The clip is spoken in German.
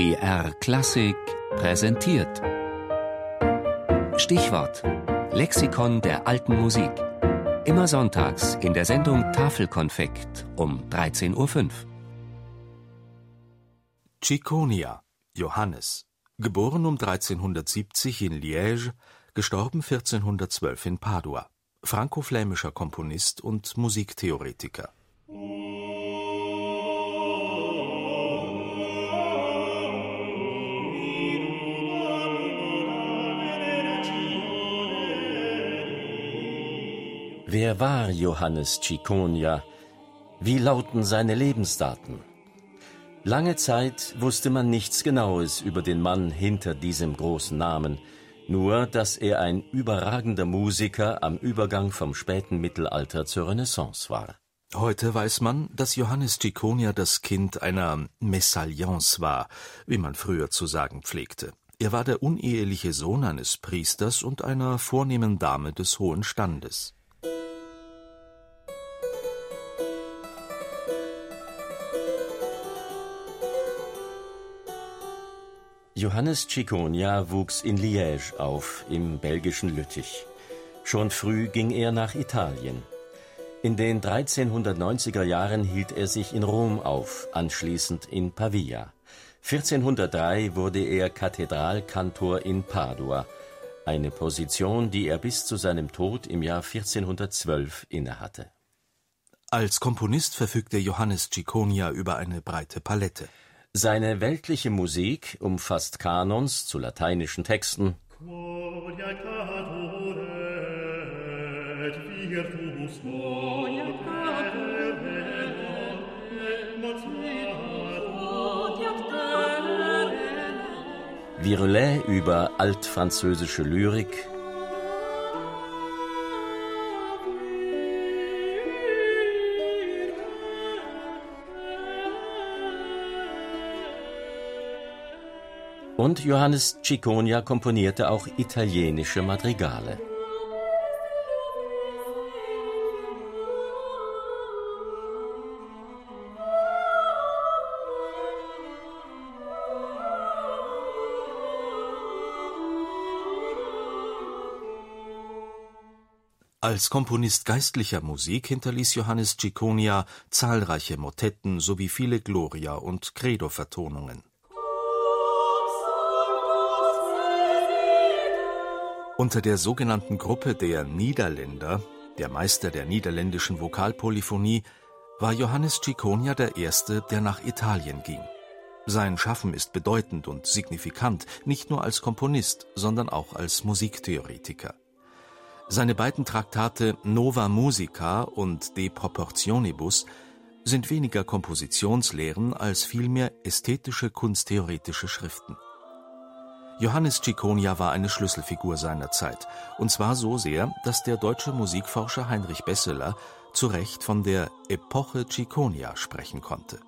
BR Klassik präsentiert. Stichwort: Lexikon der alten Musik. Immer sonntags in der Sendung Tafelkonfekt um 13.05 Uhr. Cicconia, Johannes. Geboren um 1370 in Liège, gestorben 1412 in Padua. Franko-flämischer Komponist und Musiktheoretiker. Wer war Johannes Ciconia? Wie lauten seine Lebensdaten? Lange Zeit wusste man nichts Genaues über den Mann hinter diesem großen Namen, nur dass er ein überragender Musiker am Übergang vom späten Mittelalter zur Renaissance war. Heute weiß man, dass Johannes Ciconia das Kind einer Mesalliance war, wie man früher zu sagen pflegte. Er war der uneheliche Sohn eines Priesters und einer vornehmen Dame des hohen Standes. Johannes Ciconia wuchs in Liège auf, im belgischen Lüttich. Schon früh ging er nach Italien. In den 1390er Jahren hielt er sich in Rom auf, anschließend in Pavia. 1403 wurde er Kathedralkantor in Padua, eine Position, die er bis zu seinem Tod im Jahr 1412 innehatte. Als Komponist verfügte Johannes Ciconia über eine breite Palette. Seine weltliche Musik umfasst Kanons zu lateinischen Texten, Virulet über altfranzösische Lyrik, Und Johannes Ciconia komponierte auch italienische Madrigale. Als Komponist geistlicher Musik hinterließ Johannes Ciconia zahlreiche Motetten sowie viele Gloria- und Credo-Vertonungen. Unter der sogenannten Gruppe der Niederländer, der Meister der niederländischen Vokalpolyphonie, war Johannes Ciconia der Erste, der nach Italien ging. Sein Schaffen ist bedeutend und signifikant, nicht nur als Komponist, sondern auch als Musiktheoretiker. Seine beiden Traktate Nova Musica und De Proportionibus sind weniger Kompositionslehren als vielmehr ästhetische kunsttheoretische Schriften. Johannes Ciconia war eine Schlüsselfigur seiner Zeit, und zwar so sehr, dass der deutsche Musikforscher Heinrich Besseler zu Recht von der Epoche Ciconia sprechen konnte